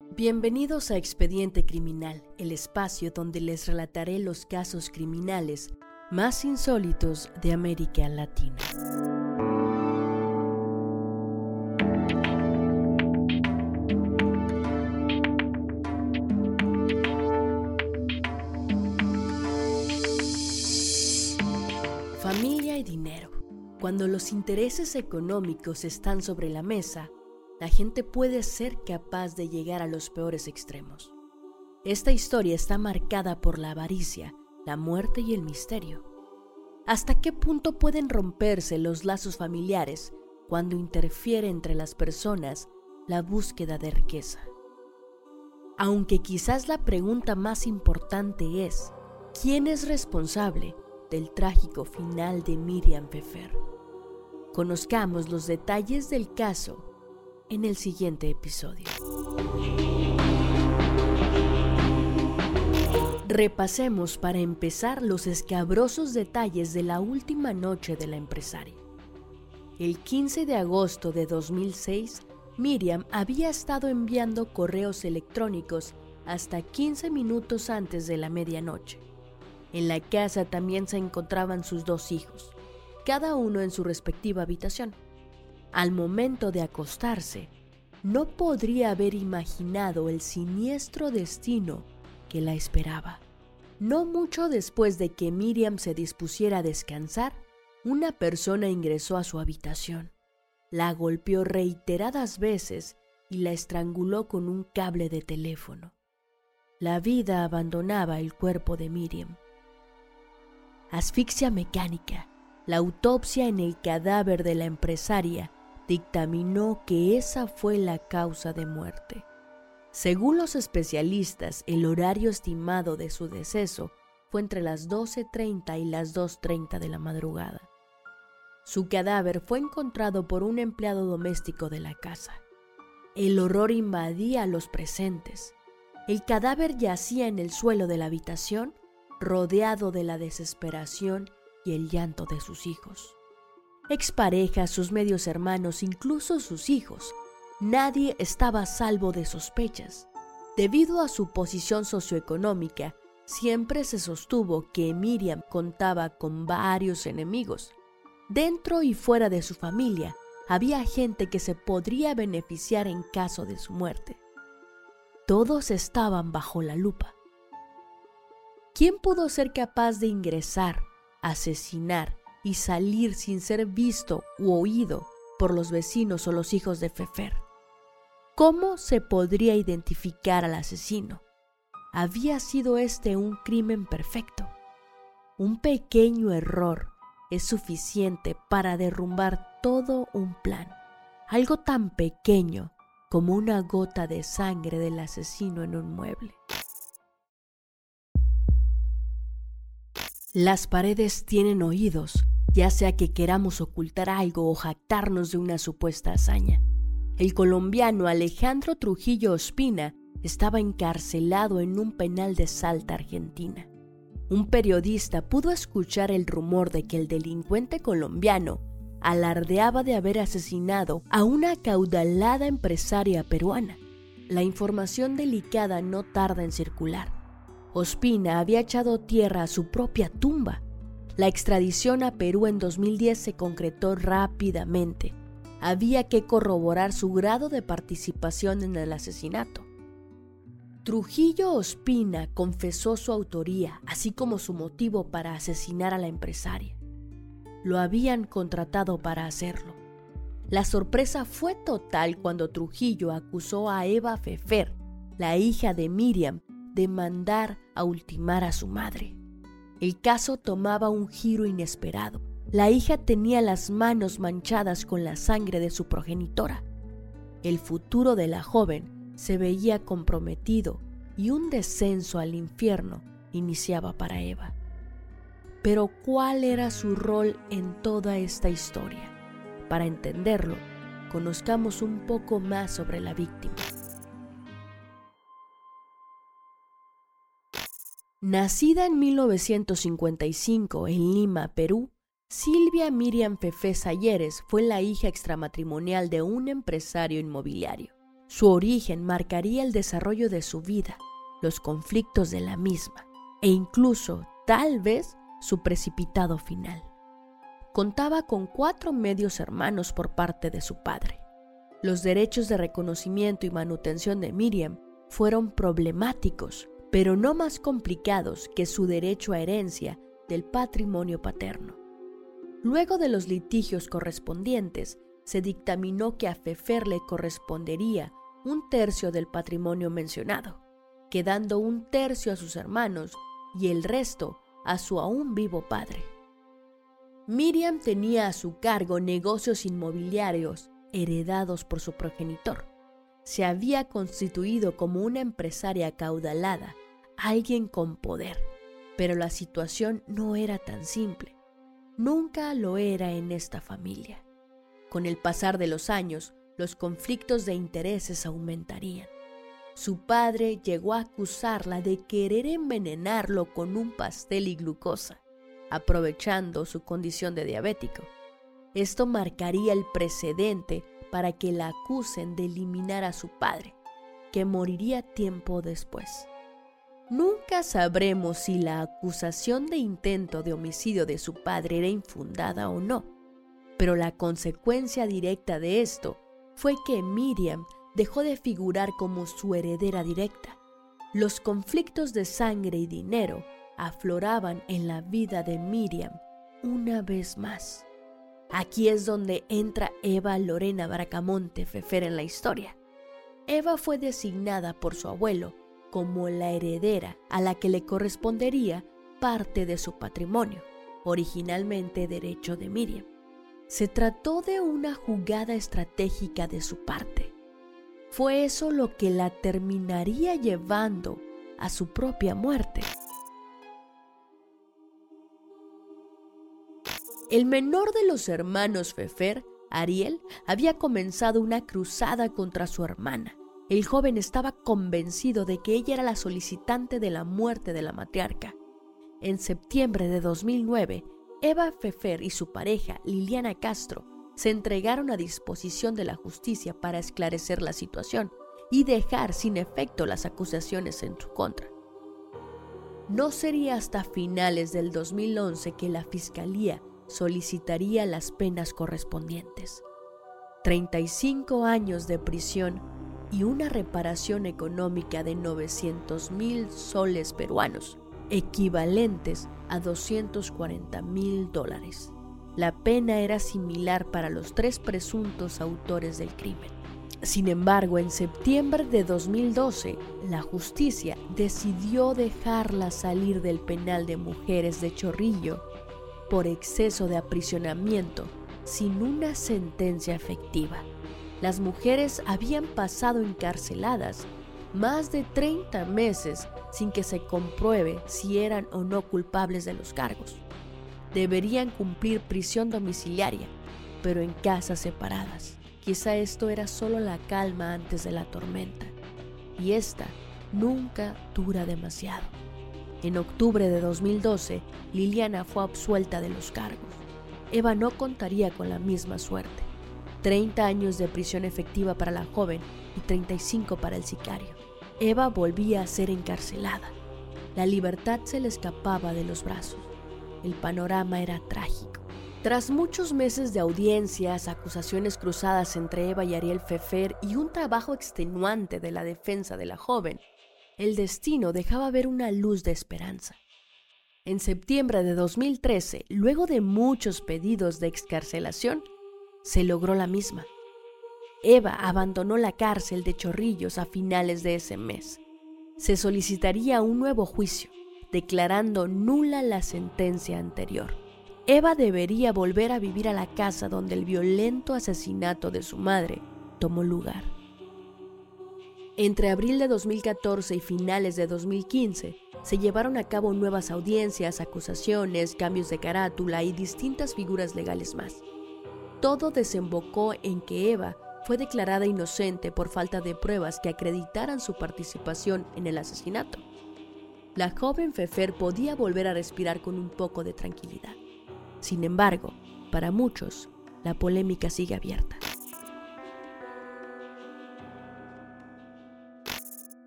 Bienvenidos a Expediente Criminal, el espacio donde les relataré los casos criminales más insólitos de América Latina. Familia y dinero. Cuando los intereses económicos están sobre la mesa, la gente puede ser capaz de llegar a los peores extremos. Esta historia está marcada por la avaricia, la muerte y el misterio. ¿Hasta qué punto pueden romperse los lazos familiares cuando interfiere entre las personas la búsqueda de riqueza? Aunque quizás la pregunta más importante es, ¿quién es responsable del trágico final de Miriam Pfeffer? Conozcamos los detalles del caso en el siguiente episodio. Repasemos para empezar los escabrosos detalles de la última noche de la empresaria. El 15 de agosto de 2006, Miriam había estado enviando correos electrónicos hasta 15 minutos antes de la medianoche. En la casa también se encontraban sus dos hijos, cada uno en su respectiva habitación. Al momento de acostarse, no podría haber imaginado el siniestro destino que la esperaba. No mucho después de que Miriam se dispusiera a descansar, una persona ingresó a su habitación. La golpeó reiteradas veces y la estranguló con un cable de teléfono. La vida abandonaba el cuerpo de Miriam. Asfixia mecánica, la autopsia en el cadáver de la empresaria dictaminó que esa fue la causa de muerte. Según los especialistas, el horario estimado de su deceso fue entre las 12.30 y las 2.30 de la madrugada. Su cadáver fue encontrado por un empleado doméstico de la casa. El horror invadía a los presentes. El cadáver yacía en el suelo de la habitación, rodeado de la desesperación y el llanto de sus hijos exparejas, sus medios hermanos, incluso sus hijos. Nadie estaba a salvo de sospechas. Debido a su posición socioeconómica, siempre se sostuvo que Miriam contaba con varios enemigos. Dentro y fuera de su familia, había gente que se podría beneficiar en caso de su muerte. Todos estaban bajo la lupa. ¿Quién pudo ser capaz de ingresar, asesinar y salir sin ser visto u oído por los vecinos o los hijos de Fefer. ¿Cómo se podría identificar al asesino? ¿Había sido este un crimen perfecto? Un pequeño error es suficiente para derrumbar todo un plan. Algo tan pequeño como una gota de sangre del asesino en un mueble. Las paredes tienen oídos, ya sea que queramos ocultar algo o jactarnos de una supuesta hazaña. El colombiano Alejandro Trujillo Ospina estaba encarcelado en un penal de Salta, Argentina. Un periodista pudo escuchar el rumor de que el delincuente colombiano alardeaba de haber asesinado a una caudalada empresaria peruana. La información delicada no tarda en circular. Ospina había echado tierra a su propia tumba. La extradición a Perú en 2010 se concretó rápidamente. Había que corroborar su grado de participación en el asesinato. Trujillo Ospina confesó su autoría, así como su motivo para asesinar a la empresaria. Lo habían contratado para hacerlo. La sorpresa fue total cuando Trujillo acusó a Eva Fefer, la hija de Miriam, de mandar a ultimar a su madre. El caso tomaba un giro inesperado. La hija tenía las manos manchadas con la sangre de su progenitora. El futuro de la joven se veía comprometido y un descenso al infierno iniciaba para Eva. Pero ¿cuál era su rol en toda esta historia? Para entenderlo, conozcamos un poco más sobre la víctima. Nacida en 1955 en Lima, Perú, Silvia Miriam Fefe Sayeres fue la hija extramatrimonial de un empresario inmobiliario. Su origen marcaría el desarrollo de su vida, los conflictos de la misma e incluso, tal vez, su precipitado final. Contaba con cuatro medios hermanos por parte de su padre. Los derechos de reconocimiento y manutención de Miriam fueron problemáticos, pero no más complicados que su derecho a herencia del patrimonio paterno. Luego de los litigios correspondientes, se dictaminó que a Fefer le correspondería un tercio del patrimonio mencionado, quedando un tercio a sus hermanos y el resto a su aún vivo padre. Miriam tenía a su cargo negocios inmobiliarios heredados por su progenitor. Se había constituido como una empresaria acaudalada, alguien con poder, pero la situación no era tan simple. Nunca lo era en esta familia. Con el pasar de los años, los conflictos de intereses aumentarían. Su padre llegó a acusarla de querer envenenarlo con un pastel y glucosa, aprovechando su condición de diabético. Esto marcaría el precedente para que la acusen de eliminar a su padre, que moriría tiempo después. Nunca sabremos si la acusación de intento de homicidio de su padre era infundada o no, pero la consecuencia directa de esto fue que Miriam dejó de figurar como su heredera directa. Los conflictos de sangre y dinero afloraban en la vida de Miriam una vez más. Aquí es donde entra Eva Lorena Bracamonte Fefer en la historia. Eva fue designada por su abuelo como la heredera a la que le correspondería parte de su patrimonio, originalmente derecho de Miriam. Se trató de una jugada estratégica de su parte fue eso lo que la terminaría llevando a su propia muerte. El menor de los hermanos Fefer, Ariel, había comenzado una cruzada contra su hermana. El joven estaba convencido de que ella era la solicitante de la muerte de la matriarca. En septiembre de 2009, Eva Fefer y su pareja, Liliana Castro, se entregaron a disposición de la justicia para esclarecer la situación y dejar sin efecto las acusaciones en su contra. No sería hasta finales del 2011 que la Fiscalía solicitaría las penas correspondientes. 35 años de prisión y una reparación económica de 900 mil soles peruanos, equivalentes a 240 mil dólares. La pena era similar para los tres presuntos autores del crimen. Sin embargo, en septiembre de 2012, la justicia decidió dejarla salir del penal de mujeres de Chorrillo por exceso de aprisionamiento sin una sentencia efectiva. Las mujeres habían pasado encarceladas más de 30 meses sin que se compruebe si eran o no culpables de los cargos deberían cumplir prisión domiciliaria, pero en casas separadas. Quizá esto era solo la calma antes de la tormenta, y esta nunca dura demasiado. En octubre de 2012, Liliana fue absuelta de los cargos. Eva no contaría con la misma suerte. 30 años de prisión efectiva para la joven y 35 para el sicario. Eva volvía a ser encarcelada. La libertad se le escapaba de los brazos. El panorama era trágico. Tras muchos meses de audiencias, acusaciones cruzadas entre Eva y Ariel Fefer y un trabajo extenuante de la defensa de la joven, el destino dejaba ver una luz de esperanza. En septiembre de 2013, luego de muchos pedidos de excarcelación, se logró la misma. Eva abandonó la cárcel de Chorrillos a finales de ese mes. Se solicitaría un nuevo juicio declarando nula la sentencia anterior. Eva debería volver a vivir a la casa donde el violento asesinato de su madre tomó lugar. Entre abril de 2014 y finales de 2015 se llevaron a cabo nuevas audiencias, acusaciones, cambios de carátula y distintas figuras legales más. Todo desembocó en que Eva fue declarada inocente por falta de pruebas que acreditaran su participación en el asesinato la joven Fefer podía volver a respirar con un poco de tranquilidad. Sin embargo, para muchos, la polémica sigue abierta.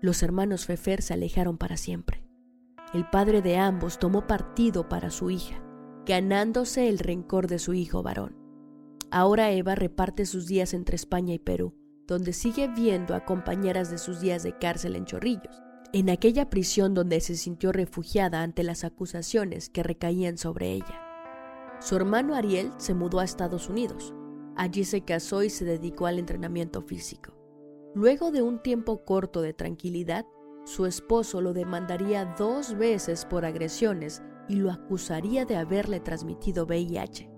Los hermanos Fefer se alejaron para siempre. El padre de ambos tomó partido para su hija, ganándose el rencor de su hijo varón. Ahora Eva reparte sus días entre España y Perú, donde sigue viendo a compañeras de sus días de cárcel en Chorrillos, en aquella prisión donde se sintió refugiada ante las acusaciones que recaían sobre ella. Su hermano Ariel se mudó a Estados Unidos. Allí se casó y se dedicó al entrenamiento físico. Luego de un tiempo corto de tranquilidad, su esposo lo demandaría dos veces por agresiones y lo acusaría de haberle transmitido VIH.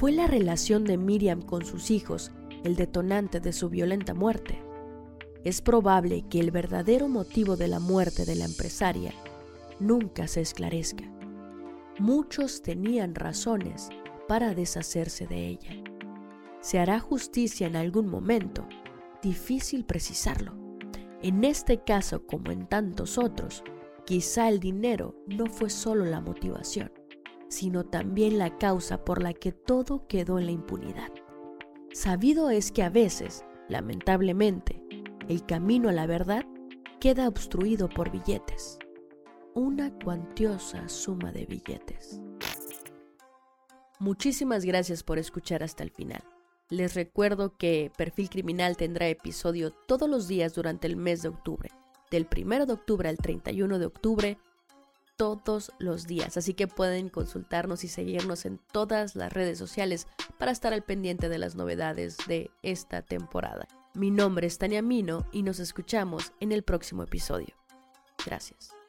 ¿Fue la relación de Miriam con sus hijos el detonante de su violenta muerte? Es probable que el verdadero motivo de la muerte de la empresaria nunca se esclarezca. Muchos tenían razones para deshacerse de ella. ¿Se hará justicia en algún momento? difícil precisarlo. En este caso, como en tantos otros, quizá el dinero no fue solo la motivación, sino también la causa por la que todo quedó en la impunidad. Sabido es que a veces, lamentablemente, el camino a la verdad queda obstruido por billetes. Una cuantiosa suma de billetes. Muchísimas gracias por escuchar hasta el final. Les recuerdo que Perfil Criminal tendrá episodio todos los días durante el mes de octubre, del 1 de octubre al 31 de octubre, todos los días. Así que pueden consultarnos y seguirnos en todas las redes sociales para estar al pendiente de las novedades de esta temporada. Mi nombre es Tania Mino y nos escuchamos en el próximo episodio. Gracias.